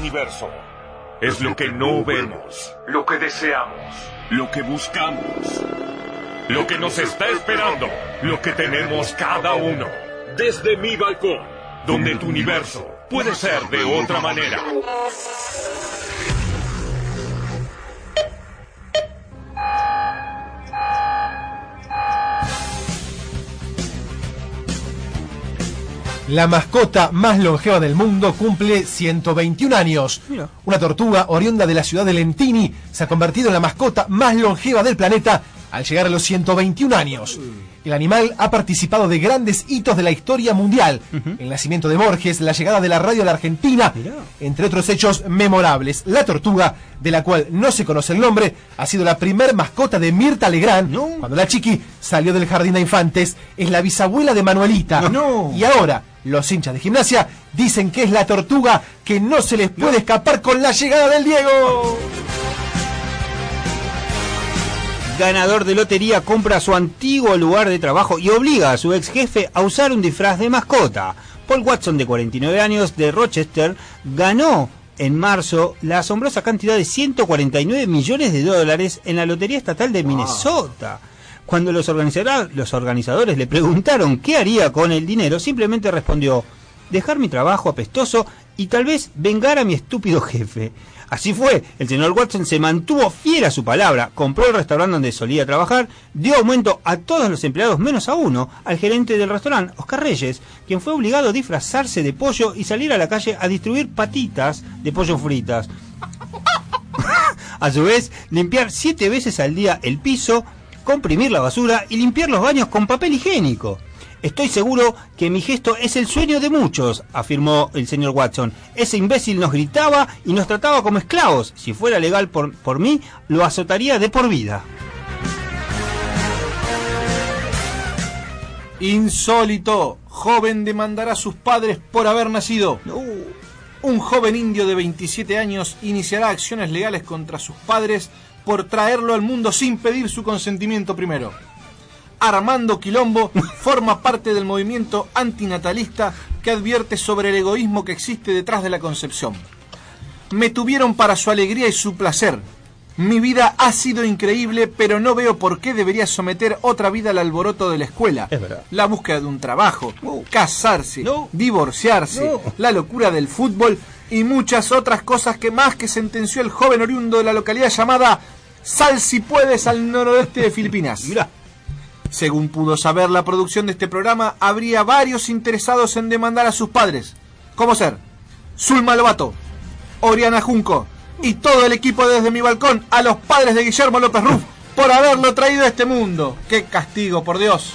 Universo. Es lo que no vemos, lo que deseamos, lo que buscamos, lo que nos está esperando, lo que tenemos cada uno. Desde mi balcón, donde tu universo puede ser de otra manera. La mascota más longeva del mundo cumple 121 años. Una tortuga oriunda de la ciudad de Lentini se ha convertido en la mascota más longeva del planeta al llegar a los 121 años. El animal ha participado de grandes hitos de la historia mundial. El nacimiento de Borges, la llegada de la radio a la Argentina, entre otros hechos memorables. La tortuga, de la cual no se conoce el nombre, ha sido la primer mascota de Mirta Legrand. Cuando la chiqui salió del jardín de infantes, es la bisabuela de Manuelita. Y ahora, los hinchas de gimnasia dicen que es la tortuga que no se les puede escapar con la llegada del Diego. ganador de lotería compra su antiguo lugar de trabajo y obliga a su ex jefe a usar un disfraz de mascota. Paul Watson, de 49 años, de Rochester, ganó en marzo la asombrosa cantidad de 149 millones de dólares en la Lotería Estatal de Minnesota. Cuando los, organizadores le preguntaron qué haría con el dinero, simplemente respondió, dejar mi trabajo apestoso y tal vez vengar a mi estúpido jefe. Así fue, el señor Watson se mantuvo fiel a su palabra, compró el restaurante donde solía trabajar, dio aumento a todos los empleados menos a uno, al gerente del restaurante, Oscar Reyes, quien fue obligado a disfrazarse de pollo y salir a la calle a distribuir patitas de pollo fritas. a su vez, limpiar siete veces al día el piso, comprimir la basura y limpiar los baños con papel higiénico. Estoy seguro que mi gesto es el sueño de muchos, afirmó el señor Watson. Ese imbécil nos gritaba y nos trataba como esclavos. Si fuera legal por, por mí, lo azotaría de por vida. Insólito. Joven demandará a sus padres por haber nacido. Un joven indio de 27 años iniciará acciones legales contra sus padres por traerlo al mundo sin pedir su consentimiento primero. Armando Quilombo forma parte del movimiento antinatalista que advierte sobre el egoísmo que existe detrás de la concepción. Me tuvieron para su alegría y su placer. Mi vida ha sido increíble, pero no veo por qué debería someter otra vida al alboroto de la escuela. La búsqueda de un trabajo, casarse, divorciarse, la locura del fútbol y muchas otras cosas que más que sentenció el joven oriundo de la localidad llamada Sal si puedes al noroeste de Filipinas. Según pudo saber la producción de este programa, habría varios interesados en demandar a sus padres. ¿Cómo ser? Zulma Lobato, Oriana Junco y todo el equipo desde mi balcón a los padres de Guillermo López Ruf por haberlo traído a este mundo. ¡Qué castigo, por Dios!